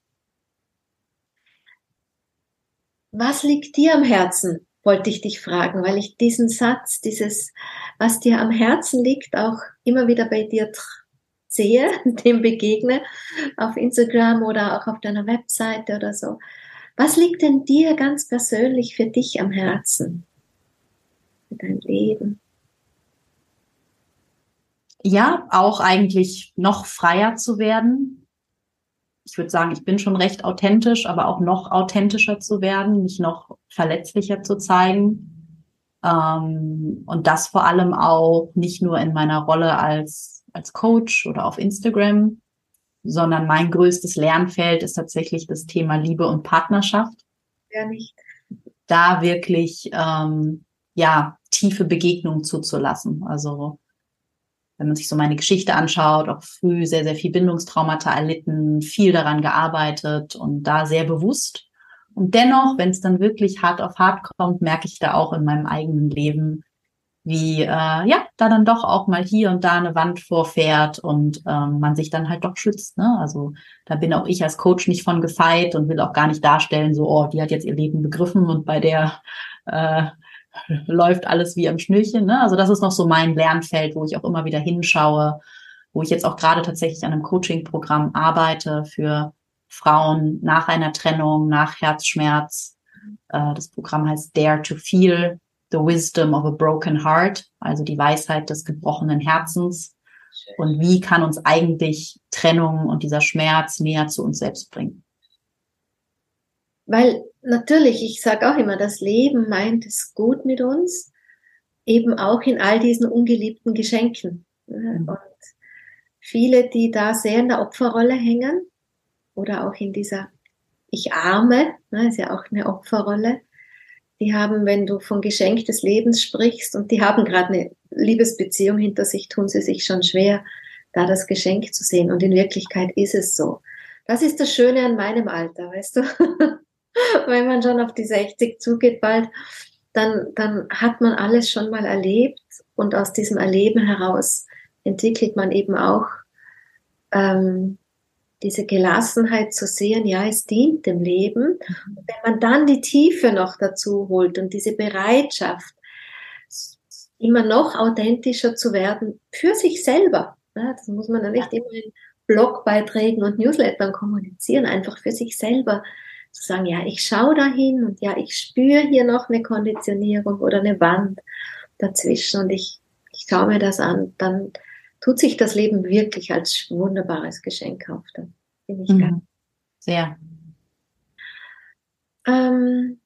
was liegt dir am Herzen? Wollte ich dich fragen, weil ich diesen Satz, dieses, was dir am Herzen liegt, auch immer wieder bei dir sehe, [laughs] dem begegne, auf Instagram oder auch auf deiner Webseite oder so. Was liegt denn dir ganz persönlich für dich am Herzen? Für dein Leben? Ja, auch eigentlich noch freier zu werden, ich würde sagen, ich bin schon recht authentisch, aber auch noch authentischer zu werden, mich noch verletzlicher zu zeigen. Ähm, und das vor allem auch nicht nur in meiner Rolle als, als Coach oder auf Instagram, sondern mein größtes Lernfeld ist tatsächlich das Thema Liebe und Partnerschaft. Ja, nicht. Da wirklich, ähm, ja, tiefe Begegnungen zuzulassen. Also wenn man sich so meine Geschichte anschaut, auch früh sehr, sehr viel Bindungstraumata erlitten, viel daran gearbeitet und da sehr bewusst. Und dennoch, wenn es dann wirklich hart auf hart kommt, merke ich da auch in meinem eigenen Leben, wie äh, ja, da dann doch auch mal hier und da eine Wand vorfährt und ähm, man sich dann halt doch schützt. Ne? Also da bin auch ich als Coach nicht von gefeit und will auch gar nicht darstellen, so, oh, die hat jetzt ihr Leben begriffen und bei der äh, [laughs] läuft alles wie am Schnürchen. Ne? Also das ist noch so mein Lernfeld, wo ich auch immer wieder hinschaue, wo ich jetzt auch gerade tatsächlich an einem Coaching-Programm arbeite für Frauen nach einer Trennung, nach Herzschmerz. Äh, das Programm heißt Dare to Feel the Wisdom of a Broken Heart, also die Weisheit des gebrochenen Herzens. Und wie kann uns eigentlich Trennung und dieser Schmerz näher zu uns selbst bringen? Weil natürlich, ich sage auch immer, das Leben meint es gut mit uns, eben auch in all diesen ungeliebten Geschenken. Mhm. Und viele, die da sehr in der Opferrolle hängen oder auch in dieser Ich arme, ne, ist ja auch eine Opferrolle, die haben, wenn du von Geschenk des Lebens sprichst und die haben gerade eine Liebesbeziehung hinter sich, tun sie sich schon schwer, da das Geschenk zu sehen. Und in Wirklichkeit ist es so. Das ist das Schöne an meinem Alter, weißt du? [laughs] [laughs] wenn man schon auf die 60 zugeht bald, dann, dann hat man alles schon mal erlebt und aus diesem Erleben heraus entwickelt man eben auch ähm, diese Gelassenheit zu sehen, ja, es dient dem Leben. Und wenn man dann die Tiefe noch dazu holt und diese Bereitschaft, immer noch authentischer zu werden für sich selber. Ja, das muss man dann nicht immer in Blogbeiträgen und Newslettern kommunizieren, einfach für sich selber zu sagen, ja, ich schaue dahin und ja, ich spüre hier noch eine Konditionierung oder eine Wand dazwischen und ich, ich schaue mir das an, dann tut sich das Leben wirklich als wunderbares Geschenk auf. Da bin ich mhm. Sehr. Ähm,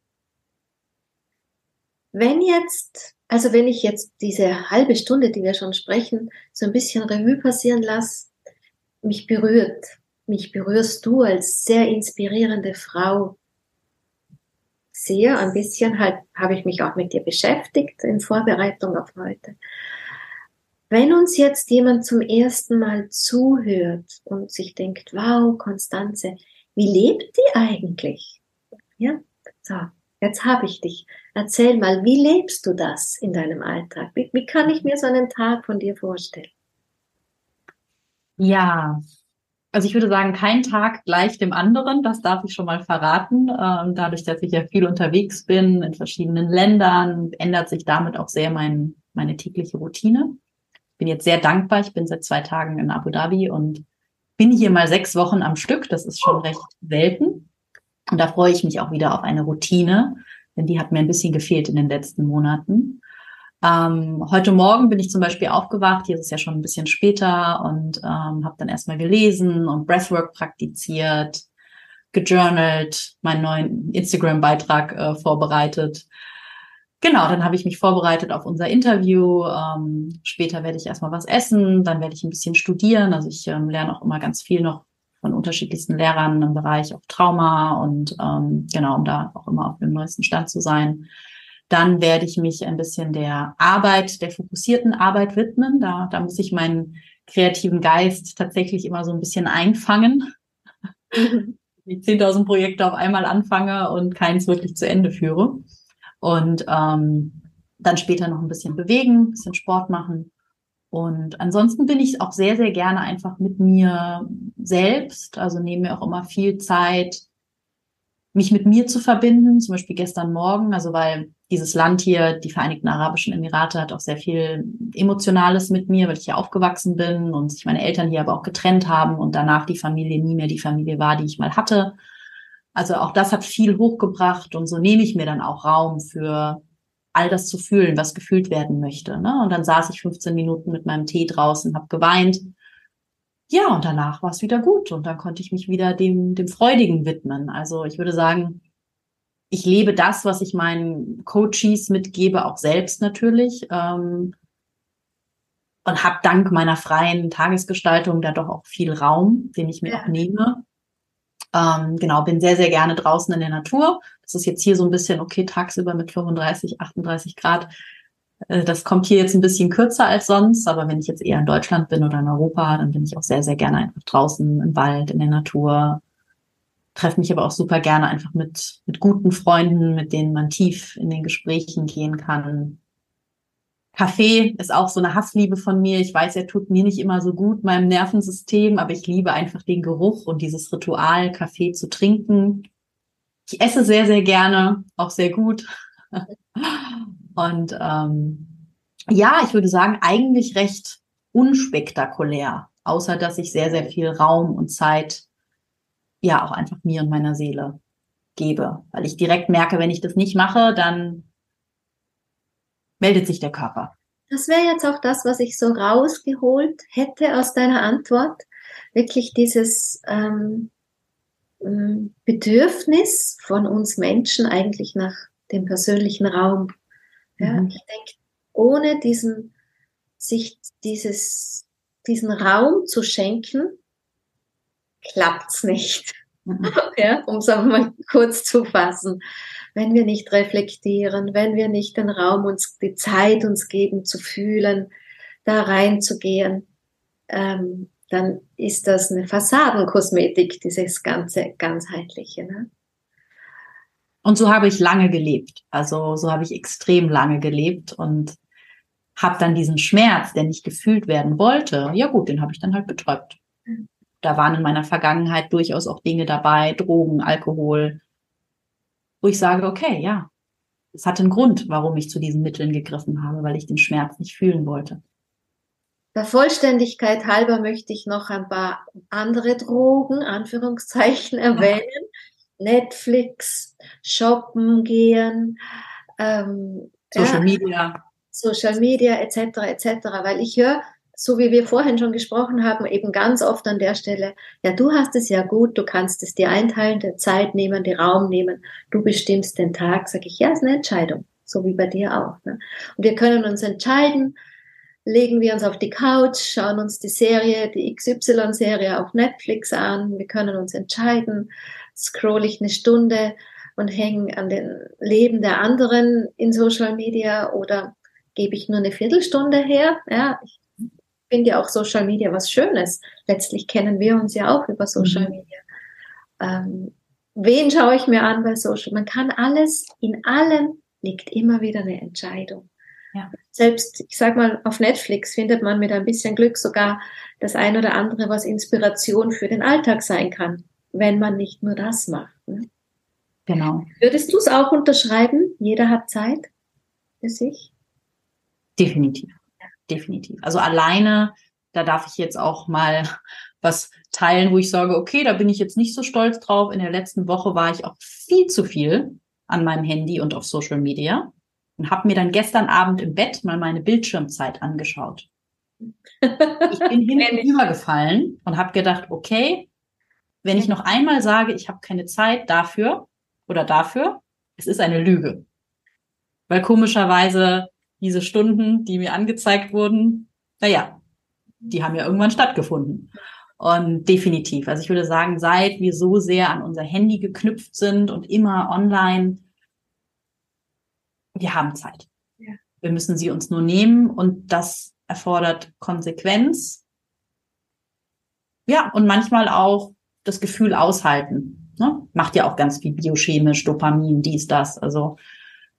wenn jetzt, also wenn ich jetzt diese halbe Stunde, die wir schon sprechen, so ein bisschen Revue passieren lasse, mich berührt, mich berührst du als sehr inspirierende Frau sehr. Ein bisschen halt habe ich mich auch mit dir beschäftigt in Vorbereitung auf heute. Wenn uns jetzt jemand zum ersten Mal zuhört und sich denkt, wow, Konstanze, wie lebt die eigentlich? Ja, so, jetzt habe ich dich. Erzähl mal, wie lebst du das in deinem Alltag? Wie, wie kann ich mir so einen Tag von dir vorstellen? Ja, also ich würde sagen, kein Tag gleich dem anderen, das darf ich schon mal verraten. Ähm, dadurch, dass ich ja viel unterwegs bin in verschiedenen Ländern, ändert sich damit auch sehr mein, meine tägliche Routine. Ich bin jetzt sehr dankbar. Ich bin seit zwei Tagen in Abu Dhabi und bin hier mal sechs Wochen am Stück. Das ist schon recht selten. Und da freue ich mich auch wieder auf eine Routine, denn die hat mir ein bisschen gefehlt in den letzten Monaten. Ähm, heute Morgen bin ich zum Beispiel aufgewacht, hier ist es ja schon ein bisschen später und ähm, habe dann erstmal gelesen und Breathwork praktiziert, gejournalt, meinen neuen Instagram-Beitrag äh, vorbereitet. Genau, dann habe ich mich vorbereitet auf unser Interview. Ähm, später werde ich erstmal was essen, dann werde ich ein bisschen studieren. Also ich ähm, lerne auch immer ganz viel noch von unterschiedlichsten Lehrern im Bereich auch Trauma und ähm, genau, um da auch immer auf dem neuesten Stand zu sein. Dann werde ich mich ein bisschen der Arbeit, der fokussierten Arbeit widmen. Da, da muss ich meinen kreativen Geist tatsächlich immer so ein bisschen einfangen. [laughs] Die 10.000 Projekte auf einmal anfange und keins wirklich zu Ende führe. Und ähm, dann später noch ein bisschen bewegen, ein bisschen Sport machen. Und ansonsten bin ich auch sehr, sehr gerne einfach mit mir selbst. Also nehme mir auch immer viel Zeit, mich mit mir zu verbinden. Zum Beispiel gestern Morgen, also weil dieses Land hier, die Vereinigten Arabischen Emirate, hat auch sehr viel Emotionales mit mir, weil ich hier aufgewachsen bin und sich meine Eltern hier aber auch getrennt haben und danach die Familie nie mehr die Familie war, die ich mal hatte. Also auch das hat viel hochgebracht und so nehme ich mir dann auch Raum für all das zu fühlen, was gefühlt werden möchte. Ne? Und dann saß ich 15 Minuten mit meinem Tee draußen, habe geweint. Ja, und danach war es wieder gut und dann konnte ich mich wieder dem, dem Freudigen widmen. Also ich würde sagen, ich lebe das, was ich meinen Coaches mitgebe, auch selbst natürlich. Ähm, und habe dank meiner freien Tagesgestaltung da doch auch viel Raum, den ich mir ja. auch nehme. Ähm, genau, bin sehr, sehr gerne draußen in der Natur. Das ist jetzt hier so ein bisschen, okay, tagsüber mit 35, 38 Grad das kommt hier jetzt ein bisschen kürzer als sonst, aber wenn ich jetzt eher in Deutschland bin oder in Europa, dann bin ich auch sehr, sehr gerne einfach draußen im Wald, in der Natur. Treffe mich aber auch super gerne einfach mit, mit guten Freunden, mit denen man tief in den Gesprächen gehen kann. Kaffee ist auch so eine Hassliebe von mir. Ich weiß, er tut mir nicht immer so gut, meinem Nervensystem, aber ich liebe einfach den Geruch und dieses Ritual, Kaffee zu trinken. Ich esse sehr, sehr gerne, auch sehr gut. [laughs] Und ähm, ja, ich würde sagen, eigentlich recht unspektakulär, außer dass ich sehr, sehr viel Raum und Zeit ja auch einfach mir und meiner Seele gebe. Weil ich direkt merke, wenn ich das nicht mache, dann meldet sich der Körper. Das wäre jetzt auch das, was ich so rausgeholt hätte aus deiner Antwort. Wirklich dieses ähm, Bedürfnis von uns Menschen eigentlich nach dem persönlichen Raum. Ja, mhm. Ich denke, ohne diesen, sich dieses, diesen Raum zu schenken, klappt's nicht. Mhm. [laughs] Ja, um es mal kurz zu fassen. Wenn wir nicht reflektieren, wenn wir nicht den Raum uns, die Zeit uns geben zu fühlen, da reinzugehen, ähm, dann ist das eine Fassadenkosmetik, dieses ganze ganzheitliche. Ne? Und so habe ich lange gelebt. Also so habe ich extrem lange gelebt und habe dann diesen Schmerz, der nicht gefühlt werden wollte, ja gut, den habe ich dann halt betäubt. Da waren in meiner Vergangenheit durchaus auch Dinge dabei, Drogen, Alkohol, wo ich sage, okay, ja, es hat einen Grund, warum ich zu diesen Mitteln gegriffen habe, weil ich den Schmerz nicht fühlen wollte. Der Vollständigkeit halber möchte ich noch ein paar andere Drogen, Anführungszeichen, erwähnen. Netflix, shoppen gehen, ähm, Social ja, Media. Social Media etc. etc. Weil ich höre, so wie wir vorhin schon gesprochen haben, eben ganz oft an der Stelle, ja, du hast es ja gut, du kannst es dir einteilen, die Zeit nehmen, den Raum nehmen, du bestimmst den Tag, sage ich, ja, ist eine Entscheidung, so wie bei dir auch. Ne? Und wir können uns entscheiden, legen wir uns auf die Couch, schauen uns die Serie, die XY-Serie auf Netflix an, wir können uns entscheiden, scroll ich eine Stunde und hänge an den Leben der anderen in Social Media oder gebe ich nur eine Viertelstunde her? Ja, ich finde ja auch Social Media was Schönes. Letztlich kennen wir uns ja auch über Social mhm. Media. Ähm, wen schaue ich mir an bei Social? Man kann alles, in allem liegt immer wieder eine Entscheidung. Ja. Selbst, ich sag mal, auf Netflix findet man mit ein bisschen Glück sogar das ein oder andere, was Inspiration für den Alltag sein kann wenn man nicht nur das macht. Ne? Genau. Würdest du es auch unterschreiben? Jeder hat Zeit für sich? Definitiv. Definitiv. Also alleine, da darf ich jetzt auch mal [laughs] was teilen, wo ich sage, okay, da bin ich jetzt nicht so stolz drauf. In der letzten Woche war ich auch viel zu viel an meinem Handy und auf Social Media und habe mir dann gestern Abend im Bett mal meine Bildschirmzeit angeschaut. [laughs] Ich bin hinten übergefallen und habe gedacht, okay, wenn ich noch einmal sage, ich habe keine Zeit dafür oder dafür, es ist eine Lüge. Weil komischerweise diese Stunden, die mir angezeigt wurden, naja, die haben ja irgendwann stattgefunden. Und definitiv. Also ich würde sagen, seit wir so sehr an unser Handy geknüpft sind und immer online, wir haben Zeit. Ja. Wir müssen sie uns nur nehmen und das erfordert Konsequenz. Ja, und manchmal auch das Gefühl aushalten. Ne? Macht ja auch ganz viel biochemisch, Dopamin, dies, das. Also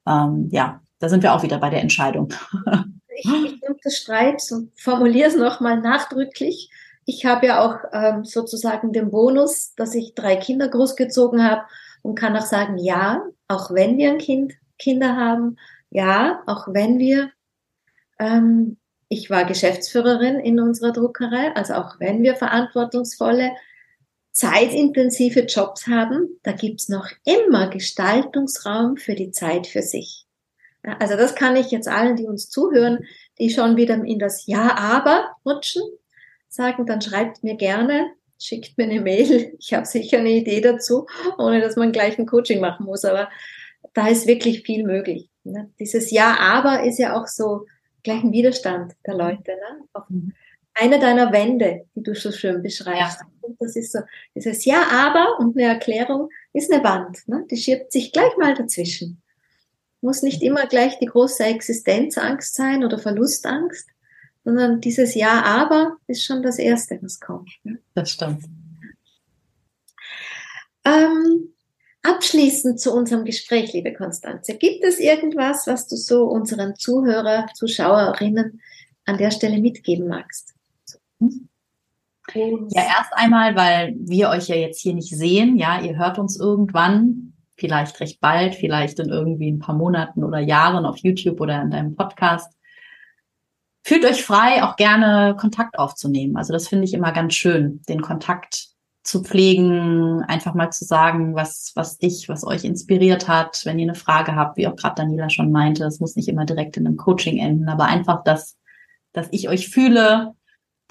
ähm, ja, da sind wir auch wieder bei der Entscheidung. [laughs] ich, ich unterstreiche und formuliere es nochmal nachdrücklich. Ich habe ja auch ähm, sozusagen den Bonus, dass ich drei Kinder großgezogen habe und kann auch sagen, ja, auch wenn wir ein Kind, Kinder haben, ja, auch wenn wir, ähm, ich war Geschäftsführerin in unserer Druckerei, also auch wenn wir verantwortungsvolle zeitintensive Jobs haben, da gibt's noch immer Gestaltungsraum für die Zeit für sich. Also das kann ich jetzt allen, die uns zuhören, die schon wieder in das Ja, aber rutschen, sagen, dann schreibt mir gerne, schickt mir eine Mail. [laughs] Ich habe sicher eine Idee dazu, ohne dass man gleich ein Coaching machen muss. Aber da ist wirklich viel möglich. Dieses Ja, aber ist ja auch so gleich ein Widerstand der Leute. Ne? Eine deiner Wände, die du so schön beschreibst. Ja. Das ist so, dieses Ja, aber und eine Erklärung ist eine Wand. Ne? Die schiebt sich gleich mal dazwischen. Muss nicht immer gleich die große Existenzangst sein oder Verlustangst, sondern dieses Ja, aber ist schon das Erste, was kommt. Ne? Das stimmt. Ähm, abschließend zu unserem Gespräch, liebe Konstanze, gibt es irgendwas, was du so unseren Zuhörer, Zuschauerinnen an der Stelle mitgeben magst? Ja, erst einmal, weil wir euch ja jetzt hier nicht sehen. Ja, ihr hört uns irgendwann, vielleicht recht bald, vielleicht in irgendwie ein paar Monaten oder Jahren auf YouTube oder in deinem Podcast. Fühlt euch frei, auch gerne Kontakt aufzunehmen. Also das finde ich immer ganz schön, den Kontakt zu pflegen, einfach mal zu sagen, was, was dich, was euch inspiriert hat, wenn ihr eine Frage habt, wie auch gerade Daniela schon meinte, es muss nicht immer direkt in einem Coaching enden, aber einfach, dass, dass ich euch fühle,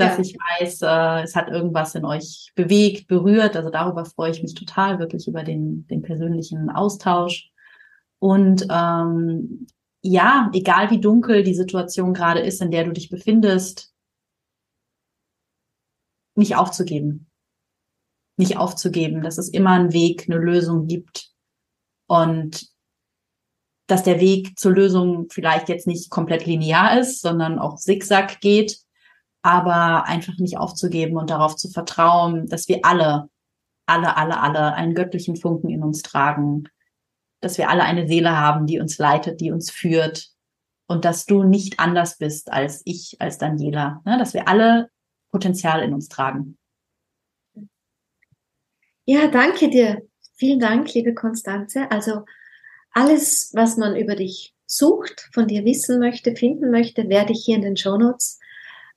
dass ja. ich weiß, äh, es hat irgendwas in euch bewegt, berührt. Also darüber freue ich mich total, wirklich über den, den persönlichen Austausch. Und ähm, ja, egal wie dunkel die Situation gerade ist, in der du dich befindest, nicht aufzugeben. Nicht aufzugeben, dass es immer einen Weg, eine Lösung gibt. Und dass der Weg zur Lösung vielleicht jetzt nicht komplett linear ist, sondern auch zigzag geht aber einfach nicht aufzugeben und darauf zu vertrauen, dass wir alle, alle, alle, alle einen göttlichen Funken in uns tragen, dass wir alle eine Seele haben, die uns leitet, die uns führt und dass du nicht anders bist als ich, als Daniela, ne? dass wir alle Potenzial in uns tragen. Ja, danke dir. Vielen Dank, liebe Konstanze. Also alles, was man über dich sucht, von dir wissen möchte, finden möchte, werde ich hier in den Show Notes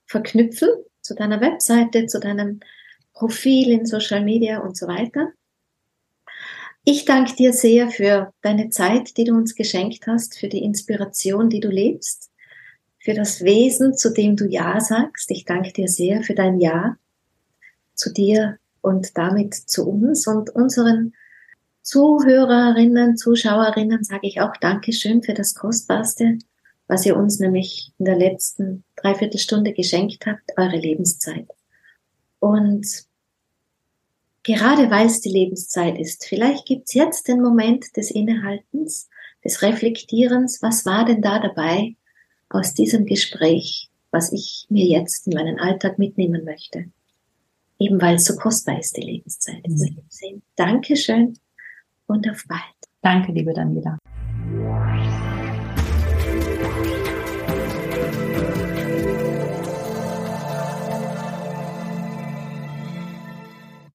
verknüpfen zu deiner Webseite, zu deinem Profil in Social Media und so weiter. Ich danke dir sehr für deine Zeit, die du uns geschenkt hast, für die Inspiration, die du lebst, für das Wesen, zu dem du Ja sagst. Ich danke dir sehr für dein Ja zu dir und damit zu uns und unseren Zuhörerinnen, Zuschauerinnen sage ich auch Dankeschön für das Kostbarste, was ihr uns nämlich in der letzten Dreiviertelstunde geschenkt habt, eure Lebenszeit. Und gerade weil es die Lebenszeit ist, vielleicht gibt's jetzt den Moment des Innehaltens, des Reflektierens, was war denn da dabei aus diesem Gespräch, was ich mir jetzt in meinen Alltag mitnehmen möchte. Eben weil es so kostbar ist, die Lebenszeit. Mhm. Dankeschön und auf bald. Danke, liebe Daniela.